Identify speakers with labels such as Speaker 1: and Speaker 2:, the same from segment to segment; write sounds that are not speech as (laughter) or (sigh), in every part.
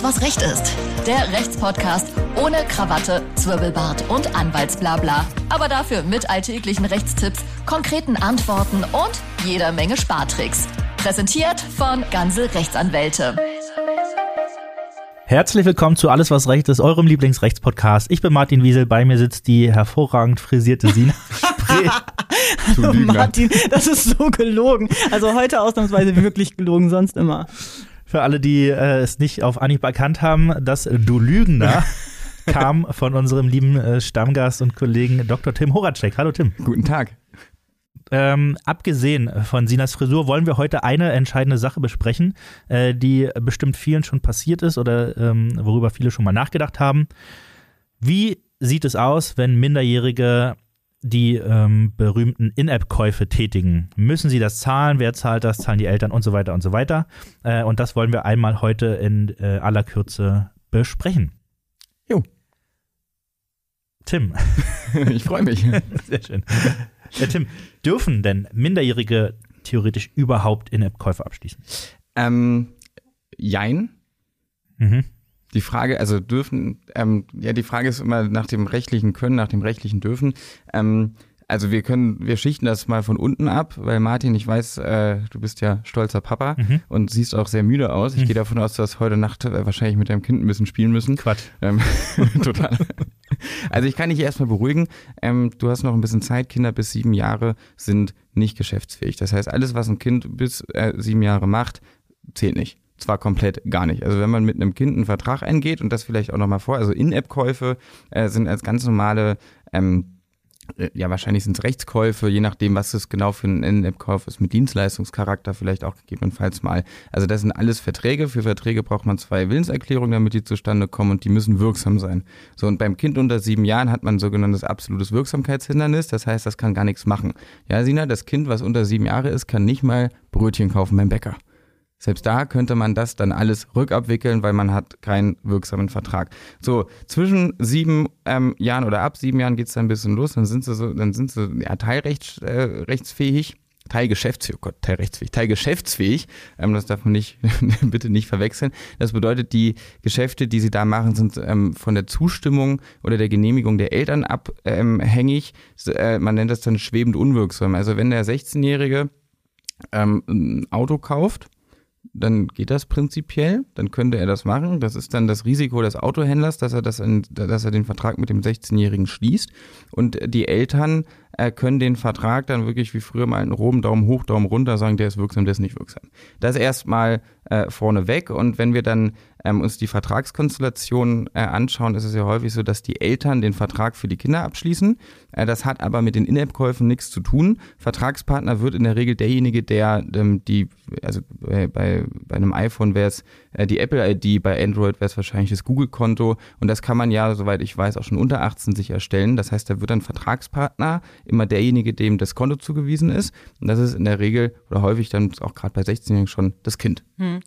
Speaker 1: Alles, was Recht ist. Der Rechtspodcast ohne Krawatte, Zwirbelbart und Anwaltsblabla. Aber dafür mit alltäglichen Rechtstipps, konkreten Antworten und jeder Menge Spartricks. Präsentiert von Ganze Rechtsanwälte.
Speaker 2: Herzlich willkommen zu Alles, was Recht ist, eurem Lieblingsrechtspodcast. Ich bin Martin Wiesel, bei mir sitzt die hervorragend frisierte Sina. (laughs) (laughs)
Speaker 3: Du Martin, das ist so gelogen. Also heute ausnahmsweise wirklich gelogen, sonst immer.
Speaker 2: Für alle, die äh, es nicht auf Anhieb erkannt haben, das Du Lügner (laughs) kam von unserem lieben äh, Stammgast und Kollegen Dr. Tim Horacek. Hallo Tim.
Speaker 4: Guten Tag.
Speaker 2: Ähm, abgesehen von Sinas Frisur wollen wir heute eine entscheidende Sache besprechen, äh, die bestimmt vielen schon passiert ist oder ähm, worüber viele schon mal nachgedacht haben. Wie sieht es aus, wenn Minderjährige die ähm, berühmten In-App-Käufe tätigen. Müssen sie das zahlen? Wer zahlt das? Zahlen die Eltern und so weiter und so weiter. Äh, und das wollen wir einmal heute in äh, aller Kürze besprechen.
Speaker 4: Jo.
Speaker 2: Tim. (laughs)
Speaker 4: ich freue mich. (laughs)
Speaker 2: Sehr schön. Ja, Tim, dürfen denn Minderjährige theoretisch überhaupt In-App-Käufe abschließen?
Speaker 4: Ähm, jein.
Speaker 2: Mhm.
Speaker 4: Die Frage, also dürfen, ähm, ja, die Frage ist immer nach dem rechtlichen Können, nach dem rechtlichen Dürfen. Ähm, also wir können, wir schichten das mal von unten ab, weil Martin, ich weiß, äh, du bist ja stolzer Papa
Speaker 2: Mhm.
Speaker 4: und siehst auch sehr müde aus. Ich
Speaker 2: Mhm.
Speaker 4: gehe davon aus, du hast heute Nacht äh, wahrscheinlich mit deinem Kind ein bisschen spielen müssen.
Speaker 2: Quatsch.
Speaker 4: Ähm, (laughs) total. Also ich kann dich erstmal beruhigen. Ähm, du hast noch ein bisschen Zeit. Kinder bis sieben Jahre sind nicht geschäftsfähig. Das heißt, alles, was ein Kind bis äh, sieben Jahre macht, zählt nicht. Zwar komplett gar nicht. Also wenn man mit einem Kind einen Vertrag eingeht und das vielleicht auch nochmal vor, also In-App-Käufe äh, sind als ganz normale ähm, äh, ja, wahrscheinlich sind es Rechtskäufe, je nachdem, was es genau für ein In-App-Kauf ist, mit Dienstleistungscharakter vielleicht auch gegebenenfalls mal. Also das sind alles Verträge. Für Verträge braucht man zwei Willenserklärungen, damit die zustande kommen und die müssen wirksam sein. So, und beim Kind unter sieben Jahren hat man ein sogenanntes absolutes Wirksamkeitshindernis. Das heißt, das kann gar nichts machen. Ja, Sina, das Kind, was unter sieben Jahre ist, kann nicht mal Brötchen kaufen beim Bäcker. Selbst da könnte man das dann alles rückabwickeln, weil man hat keinen wirksamen Vertrag. So, zwischen sieben ähm, Jahren oder ab sieben Jahren geht's dann ein bisschen los, dann sind sie so, dann sind sie ja teilrechtsfähig, äh, teilgeschäftsfähig, oh Gott, teilrechtsfähig, teilgeschäftsfähig, ähm, das darf man nicht, (laughs) bitte nicht verwechseln. Das bedeutet, die Geschäfte, die sie da machen, sind ähm, von der Zustimmung oder der Genehmigung der Eltern abhängig. Äh, man nennt das dann schwebend unwirksam. Also wenn der 16-Jährige ähm, ein Auto kauft, dann geht das prinzipiell, dann könnte er das machen. Das ist dann das Risiko des Autohändlers, dass er, das in, dass er den Vertrag mit dem 16-Jährigen schließt. Und die Eltern äh, können den Vertrag dann wirklich wie früher mal einen roben Daumen hoch, Daumen runter sagen, der ist wirksam, der ist nicht wirksam. Das erstmal äh, vorneweg. Und wenn wir dann ähm, uns die Vertragskonstellation äh, anschauen, ist es ja häufig so, dass die Eltern den Vertrag für die Kinder abschließen. Äh, das hat aber mit den In-App-Käufen nichts zu tun. Vertragspartner wird in der Regel derjenige, der ähm, die, also bei, bei, bei einem iPhone wäre es äh, die Apple-ID, bei Android wäre es wahrscheinlich das Google-Konto. Und das kann man ja, soweit ich weiß, auch schon unter 18 sich erstellen. Das heißt, da wird dann Vertragspartner immer derjenige, dem das Konto zugewiesen ist. Und das ist in der Regel oder häufig dann auch gerade bei 16-Jährigen schon das Kind.
Speaker 3: Hm.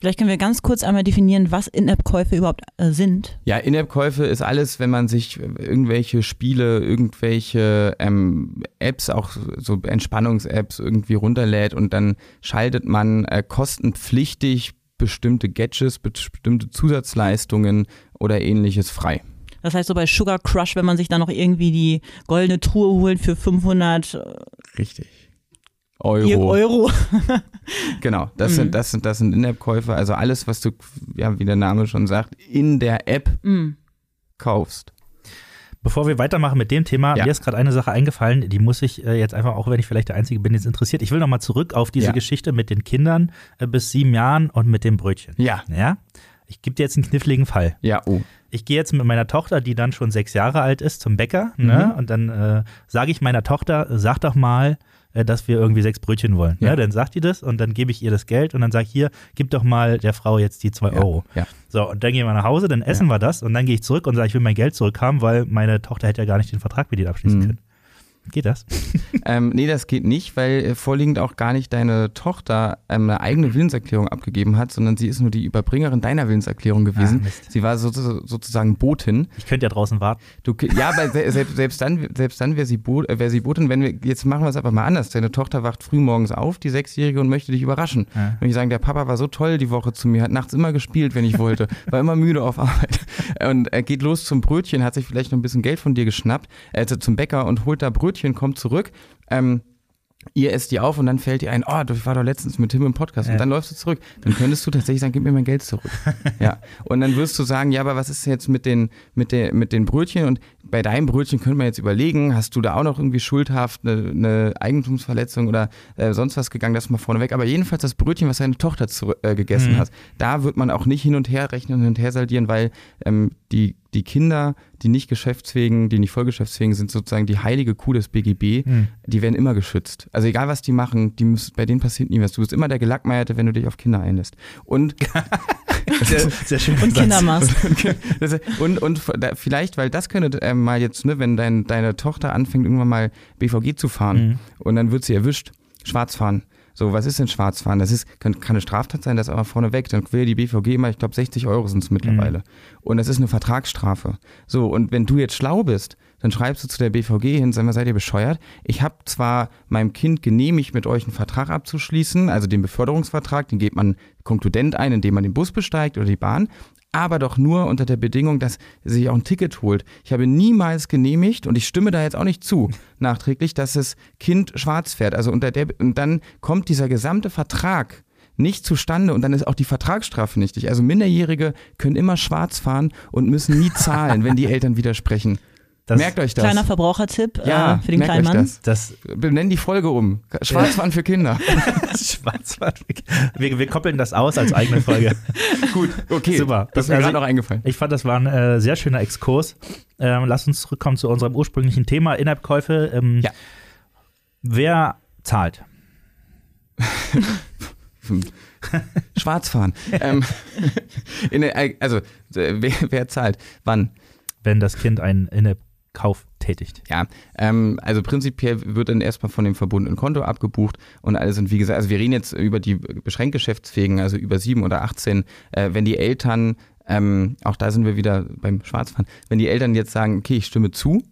Speaker 3: Vielleicht können wir ganz kurz einmal definieren, was In-App-Käufe überhaupt äh, sind.
Speaker 4: Ja, In-App-Käufe ist alles, wenn man sich irgendwelche Spiele, irgendwelche ähm, Apps, auch so Entspannungs-Apps irgendwie runterlädt und dann schaltet man äh, kostenpflichtig bestimmte Gadgets, bestimmte Zusatzleistungen oder ähnliches frei.
Speaker 3: Das heißt so bei Sugar Crush, wenn man sich dann noch irgendwie die goldene Truhe holt für 500 äh,
Speaker 4: Richtig.
Speaker 3: Euro. Euro. (laughs)
Speaker 4: Genau, das
Speaker 3: Mhm.
Speaker 4: sind das sind das sind In-App-Käufe, also alles, was du ja wie der Name schon sagt, in der App
Speaker 3: Mm.
Speaker 4: kaufst.
Speaker 2: Bevor wir weitermachen mit dem Thema,
Speaker 4: Ja.
Speaker 2: mir ist gerade eine Sache eingefallen, die muss ich äh, jetzt einfach, auch wenn ich vielleicht der Einzige bin, jetzt interessiert. Ich will nochmal zurück auf diese
Speaker 4: Ja.
Speaker 2: Geschichte mit den Kindern äh, bis sieben Jahren und mit dem Brötchen.
Speaker 4: Ja,
Speaker 2: Ja? Ich gebe dir jetzt einen kniffligen Fall.
Speaker 4: ja, oh.
Speaker 2: Ich gehe jetzt mit meiner Tochter, die dann schon sechs Jahre alt ist, zum Bäcker. Ne?
Speaker 4: Mhm.
Speaker 2: Und dann äh, sage ich meiner Tochter, sag doch mal, äh, dass wir irgendwie sechs Brötchen wollen.
Speaker 4: Ja.
Speaker 2: Ne? Dann sagt die das und dann gebe ich ihr das Geld und dann sage ich, hier, gib doch mal der Frau jetzt die zwei
Speaker 4: Ja,
Speaker 2: Euro.
Speaker 4: ja.
Speaker 2: So, und dann gehen wir nach Hause, dann essen wir das und dann gehe ich zurück und sage, ich will mein Geld zurückhaben, weil meine Tochter hätte ja gar nicht den Vertrag mit dir abschließen
Speaker 4: Mhm.
Speaker 2: können. Geht das? (laughs)
Speaker 4: ähm, nee, das geht nicht, weil äh, vorliegend auch gar nicht deine Tochter ähm, eine eigene Willenserklärung abgegeben hat, sondern sie ist nur die Überbringerin deiner Willenserklärung gewesen.
Speaker 2: Ah,
Speaker 4: sie war so, sozusagen Botin.
Speaker 2: Ich könnte ja draußen warten.
Speaker 4: Du, ja, aber se- selbst, selbst dann, selbst dann wäre sie, Bo äh, wär sie Botin, wenn wir, jetzt machen wir es aber mal anders. Deine Tochter wacht früh morgens auf, die Sechsjährige, und möchte dich überraschen.
Speaker 2: Ja.
Speaker 4: Und ich sagen, der Papa war so toll die Woche zu mir, hat nachts immer gespielt, wenn ich wollte, war immer müde auf Arbeit. (laughs) Und er geht los zum Brötchen, hat sich vielleicht noch ein bisschen Geld von dir geschnappt, also zum Bäcker und holt da Brötchen, kommt zurück. Ähm, Ihr esst die auf und dann fällt ihr ein, oh, ich war doch letztens mit Tim im Podcast
Speaker 2: Ja.
Speaker 4: und dann läufst du zurück. Dann könntest du tatsächlich sagen, gib mir mein Geld zurück. (laughs) ja. Und dann wirst du sagen, ja, aber was ist jetzt mit den, mit der, mit den Brötchen? Und bei deinem Brötchen könnte man jetzt überlegen, hast du da auch noch irgendwie schuldhaft eine, eine Eigentumsverletzung oder äh, sonst was gegangen, das mal vorneweg. Aber jedenfalls das Brötchen, was deine Tochter zu, äh, gegessen
Speaker 2: Mhm.
Speaker 4: hat, da wird man auch nicht hin und her rechnen und hin und her saldieren, weil ähm, die, die Kinder, die nicht geschäftsfähigen, die nicht vollgeschäftsfähigen sind, sozusagen die heilige Kuh des BGB,
Speaker 2: Hm.
Speaker 4: die werden immer geschützt. Also egal, was die machen, die müssen, bei denen passiert nie was. Du bist immer der Gelackmeierte, wenn du dich auf Kinder einlässt. Und, (laughs)
Speaker 2: Sehr, (laughs) sehr schön.
Speaker 3: Und Kindermast.
Speaker 4: das- und, und vielleicht, weil das könnte ähm, mal jetzt, ne, wenn dein, deine Tochter anfängt, irgendwann mal BVG zu fahren
Speaker 2: Mhm.
Speaker 4: und dann wird sie erwischt, schwarz fahren. So, was ist denn Schwarzfahren? Das ist, kann, kann eine Straftat sein, das ist aber vorneweg. Dann will die BVG immer, ich glaube, 60 Euro sind es mittlerweile.
Speaker 2: Mhm.
Speaker 4: Und das ist eine Vertragsstrafe. So, und wenn du jetzt schlau bist, dann schreibst du zu der BVG hin, sag mal, seid ihr bescheuert? Ich habe zwar meinem Kind genehmigt, mit euch einen Vertrag abzuschließen, also den Beförderungsvertrag, den geht man konkludent ein, indem man den Bus besteigt oder die Bahn, aber doch nur unter der Bedingung, dass sie sich auch ein Ticket holt. Ich habe niemals genehmigt und ich stimme da jetzt auch nicht zu, (laughs) nachträglich, dass das Kind schwarz fährt. Also unter der, und dann kommt dieser gesamte Vertrag nicht zustande und dann ist auch die Vertragsstrafe nichtig. Also Minderjährige können immer schwarz fahren und müssen nie zahlen, wenn die (laughs) Eltern widersprechen.
Speaker 2: Das,
Speaker 4: Merkt euch das.
Speaker 3: Kleiner Verbrauchertipp
Speaker 4: ja,
Speaker 3: äh, für den kleinen Mann.
Speaker 4: Das.
Speaker 2: das
Speaker 4: Benennen die Folge um. Schwarzfahren für Kinder. (laughs)
Speaker 2: Schwarzwald. Wir, wir koppeln das aus als eigene Folge. (laughs)
Speaker 4: Gut, okay.
Speaker 2: Super.
Speaker 4: Das ist mir
Speaker 2: Also-
Speaker 4: gerade noch eingefallen.
Speaker 2: Ich fand, das war ein äh, sehr schöner Exkurs. Ähm, lass uns zurückkommen zu unserem ursprünglichen Thema, In-App-Käufe. Ähm,
Speaker 4: Ja.
Speaker 2: Wer zahlt? (laughs)
Speaker 4: Schwarzfahren. ähm, in also, äh, wer, wer zahlt? Wann?
Speaker 2: wenn das Kind einen In-App-Kauf tätigt.
Speaker 4: Ja, ähm, also prinzipiell wird dann erstmal von dem verbundenen Konto abgebucht und alle sind, wie gesagt, also wir reden jetzt über die beschränkt Geschäftsfähigen, also über sieben oder 18, äh, wenn die Eltern, ähm, auch da sind wir wieder beim Schwarzfahren, wenn die Eltern jetzt sagen, okay, ich stimme zu,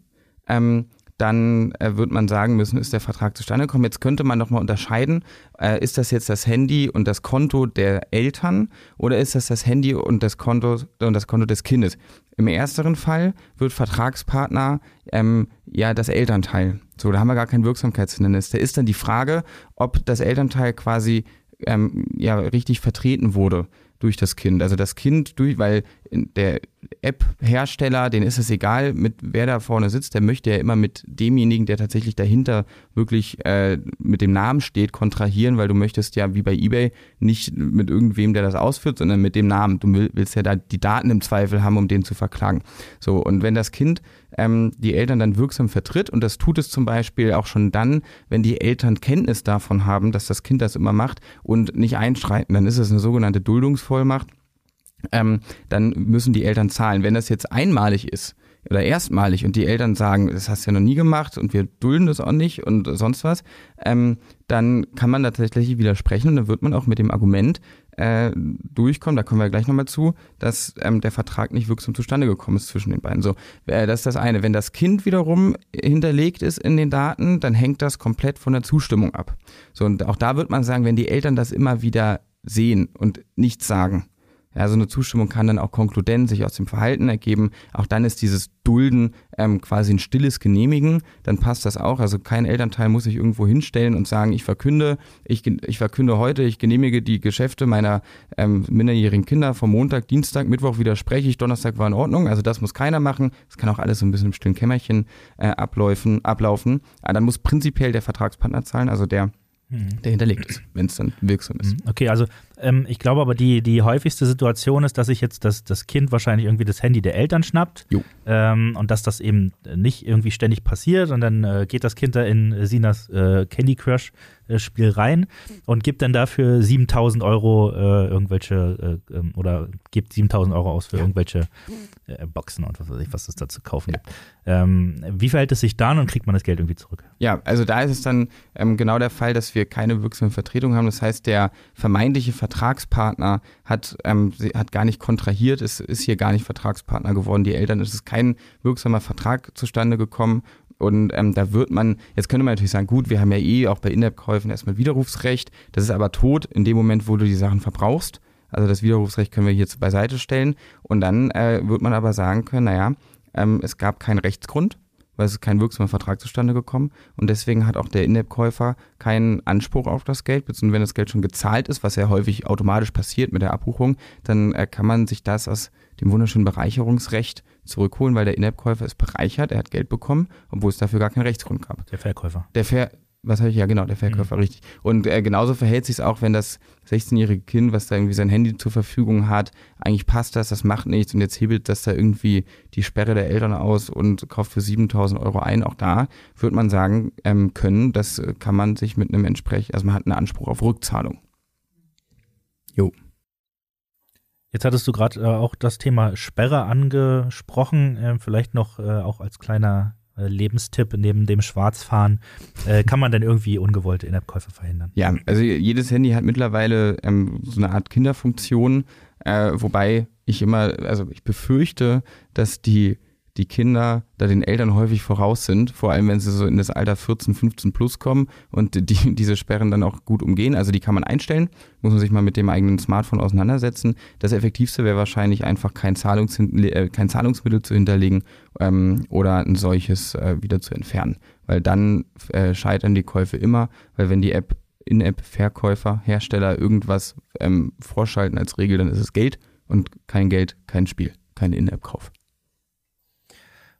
Speaker 4: ähm, dann äh, wird man sagen müssen, ist der Vertrag zustande gekommen. Jetzt könnte man nochmal unterscheiden, äh, ist das jetzt das Handy und das Konto der Eltern oder ist das das Handy und das Konto und das Konto des Kindes? Im ersteren Fall wird Vertragspartner ähm, ja das Elternteil. So, da haben wir gar kein Wirksamkeitshindernis. Da ist dann die Frage, ob das Elternteil quasi ähm, ja richtig vertreten wurde durch das Kind. Also das Kind durch, weil der App-Hersteller, den ist es egal, mit wer da vorne sitzt, der möchte ja immer mit demjenigen, der tatsächlich dahinter wirklich äh, mit dem Namen steht, kontrahieren, weil du möchtest ja wie bei eBay nicht mit irgendwem, der das ausführt, sondern mit dem Namen. Du will- willst ja da die Daten im Zweifel haben, um den zu verklagen. So, und wenn das Kind ähm, die Eltern dann wirksam vertritt, und das tut es zum Beispiel auch schon dann, wenn die Eltern Kenntnis davon haben, dass das Kind das immer macht und nicht einschreiten, dann ist es eine sogenannte Duldungsvollmacht ähm, dann müssen die Eltern zahlen. Wenn das jetzt einmalig ist oder erstmalig und die Eltern sagen, das hast du ja noch nie gemacht und wir dulden das auch nicht und sonst was, ähm, dann kann man tatsächlich widersprechen und dann wird man auch mit dem Argument äh, durchkommen, da kommen wir gleich nochmal zu, dass ähm, der Vertrag nicht wirksam zustande gekommen ist zwischen den beiden. So, äh, das ist das eine. Wenn das Kind wiederum hinterlegt ist in den Daten, dann hängt das komplett von der Zustimmung ab. So, und auch da wird man sagen, wenn die Eltern das immer wieder sehen und nichts sagen, ja, so eine Zustimmung kann dann auch konkludent sich aus dem Verhalten ergeben. Auch dann ist dieses Dulden ähm, quasi ein stilles Genehmigen. Dann passt das auch. Also kein Elternteil muss sich irgendwo hinstellen und sagen, ich verkünde, ich, ich verkünde heute, ich genehmige die Geschäfte meiner ähm, minderjährigen Kinder vom Montag, Dienstag, Mittwoch widerspreche ich, Donnerstag war in Ordnung. Also das muss keiner machen. Das kann auch alles so ein bisschen im stillen Kämmerchen äh, abläufen, ablaufen. Aber dann muss prinzipiell der Vertragspartner zahlen, also der, der hinterlegt ist, wenn es dann wirksam ist.
Speaker 2: Mhm. Okay, also Ähm, ich glaube aber, die, die häufigste Situation ist, dass sich jetzt das, das Kind wahrscheinlich irgendwie das Handy der Eltern schnappt. Ähm, und dass das eben nicht irgendwie ständig passiert. Und dann äh, geht das Kind da in Sinas äh, Candy Crush äh, Spiel rein und gibt dann dafür 7000 Euro äh, irgendwelche äh, ähm, oder gibt 7000 Euro aus für ja. irgendwelche äh, Boxen und was weiß ich, was es da zu kaufen ja. gibt. Ähm, wie verhält es sich dann und kriegt man das Geld irgendwie zurück?
Speaker 4: Ja, also da ist es dann ähm, genau der Fall, dass wir keine wirksame Vertretung haben. Das heißt, der vermeintliche Vertragspartner hat, ähm, hat gar nicht kontrahiert, ist, ist hier gar nicht Vertragspartner geworden. Die Eltern, es ist kein wirksamer Vertrag zustande gekommen und ähm, da wird man, jetzt könnte man natürlich sagen, gut, wir haben ja eh auch bei In-App-Käufen erstmal Widerrufsrecht. Das ist aber tot in dem Moment, wo du die Sachen verbrauchst. Also das Widerrufsrecht können wir hier beiseite stellen. Und dann äh, wird man aber sagen können, naja, ähm, es gab keinen Rechtsgrund, weil es ist kein wirksamer Vertrag zustande gekommen. Und deswegen hat auch der In-App-Käufer keinen Anspruch auf das Geld, beziehungsweise wenn das Geld schon gezahlt ist, was ja häufig automatisch passiert mit der Abbuchung, dann äh, kann man sich das aus dem wunderschönen Bereicherungsrecht zurückholen, weil der In-App-Käufer ist bereichert, er hat Geld bekommen, obwohl es dafür gar keinen Rechtsgrund gab.
Speaker 2: Der Verkäufer.
Speaker 4: Der Ver was habe ich ja genau, der Verkäufer, mhm. richtig. Und äh, genauso verhält sich es auch, wenn das 16-jährige Kind, was da irgendwie sein Handy zur Verfügung hat, eigentlich passt das, das macht nichts und jetzt hebelt das da irgendwie die Sperre der Eltern aus und kauft für 7000 Euro ein. Auch da wird man sagen ähm, können, das kann man sich mit einem entsprechend, also man hat einen Anspruch auf Rückzahlung.
Speaker 2: Jo. Jetzt hattest du gerade äh, auch das Thema Sperre angesprochen, äh, vielleicht noch äh, auch als kleiner Lebenstipp neben dem Schwarzfahren. Äh, kann man denn irgendwie ungewollte In-App-Käufe verhindern?
Speaker 4: Ja, also jedes Handy hat mittlerweile ähm, so eine Art Kinderfunktion, äh, wobei ich immer, also ich befürchte, dass die die Kinder da den Eltern häufig voraus sind, vor allem wenn sie so in das Alter 14, 15 plus kommen und die, (laughs) diese Sperren dann auch gut umgehen. Also die kann man einstellen, muss man sich mal mit dem eigenen Smartphone auseinandersetzen. Das Effektivste wäre wahrscheinlich einfach kein, Zahlungs äh, kein Zahlungsmittel zu hinterlegen ähm, oder ein solches äh, wieder zu entfernen. Weil dann äh, scheitern die Käufe immer, weil wenn die App In-App-Verkäufer, Hersteller irgendwas ähm, vorschalten als Regel, dann ist es Geld und kein Geld, kein Spiel, kein In-App-Kauf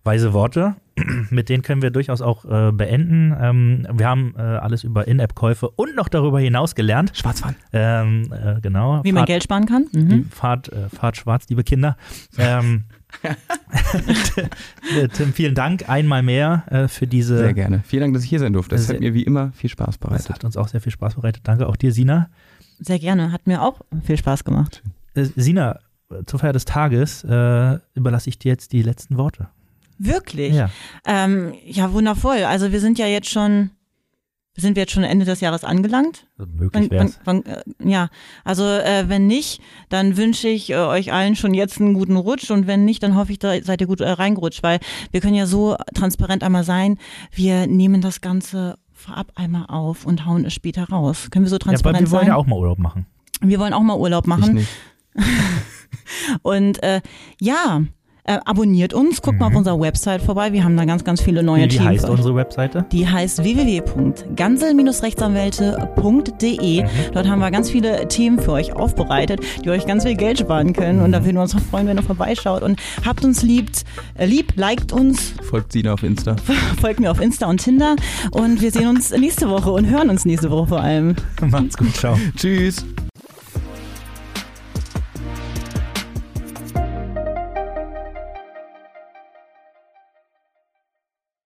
Speaker 2: weise Worte. (clears throat) Mit denen können wir durchaus auch äh, beenden. Ähm, wir haben äh, alles über In-App-Käufe und noch darüber hinaus gelernt.
Speaker 4: Schwarzfahren.
Speaker 2: Ähm, äh, genau.
Speaker 3: Wie Fahrt, man Geld sparen kann. Mhm.
Speaker 2: Fahrt, äh, Fahrt schwarz, liebe Kinder. Ähm, (laughs) (laughs) Tim, vielen Dank einmal mehr äh, für diese.
Speaker 4: Sehr gerne. Vielen Dank, dass ich hier sein durfte. Das hat mir wie immer viel Spaß bereitet.
Speaker 2: Das hat uns auch sehr viel Spaß bereitet. Danke auch dir, Sina.
Speaker 3: Sehr gerne. Hat mir auch viel Spaß gemacht.
Speaker 2: Äh, Sina, zur Feier des Tages äh, überlasse ich dir jetzt die letzten Worte.
Speaker 3: Wirklich? Ja. Ähm, ja, wundervoll. Also wir sind ja jetzt schon, sind wir jetzt schon Ende des Jahres angelangt?
Speaker 2: Also möglich wäre
Speaker 3: äh, Ja, also äh, wenn nicht, dann wünsche ich äh, euch allen schon jetzt einen guten Rutsch und wenn nicht, dann hoffe ich, da seid ihr gut äh, reingerutscht, weil wir können ja so transparent einmal sein, wir nehmen das Ganze vorab einmal auf und hauen es später raus. Können wir so transparent sein? Ja, wir
Speaker 2: wollen ja auch mal Urlaub machen.
Speaker 3: Wir wollen auch mal Urlaub machen. (laughs) und äh, ja, äh, abonniert uns, guckt mhm. mal auf mhm. unserer Website vorbei. Wir haben da ganz, ganz viele neue
Speaker 2: Wie Themen. Wie heißt unsere Webseite?
Speaker 3: Die heißt www.gansel-rechtsanwälte.de. Mhm. Dort haben wir ganz viele Themen für euch aufbereitet, die euch ganz viel Geld sparen können. Und da würden wir uns auch freuen, wenn ihr vorbeischaut. Und habt uns liebt, äh, lieb, liked uns.
Speaker 4: Folgt Sina auf Insta. (laughs)
Speaker 3: Folgt mir auf Insta und Tinder. Und wir sehen uns nächste Woche und hören uns nächste Woche vor allem. (laughs)
Speaker 2: Macht's gut, ciao.
Speaker 4: Tschüss.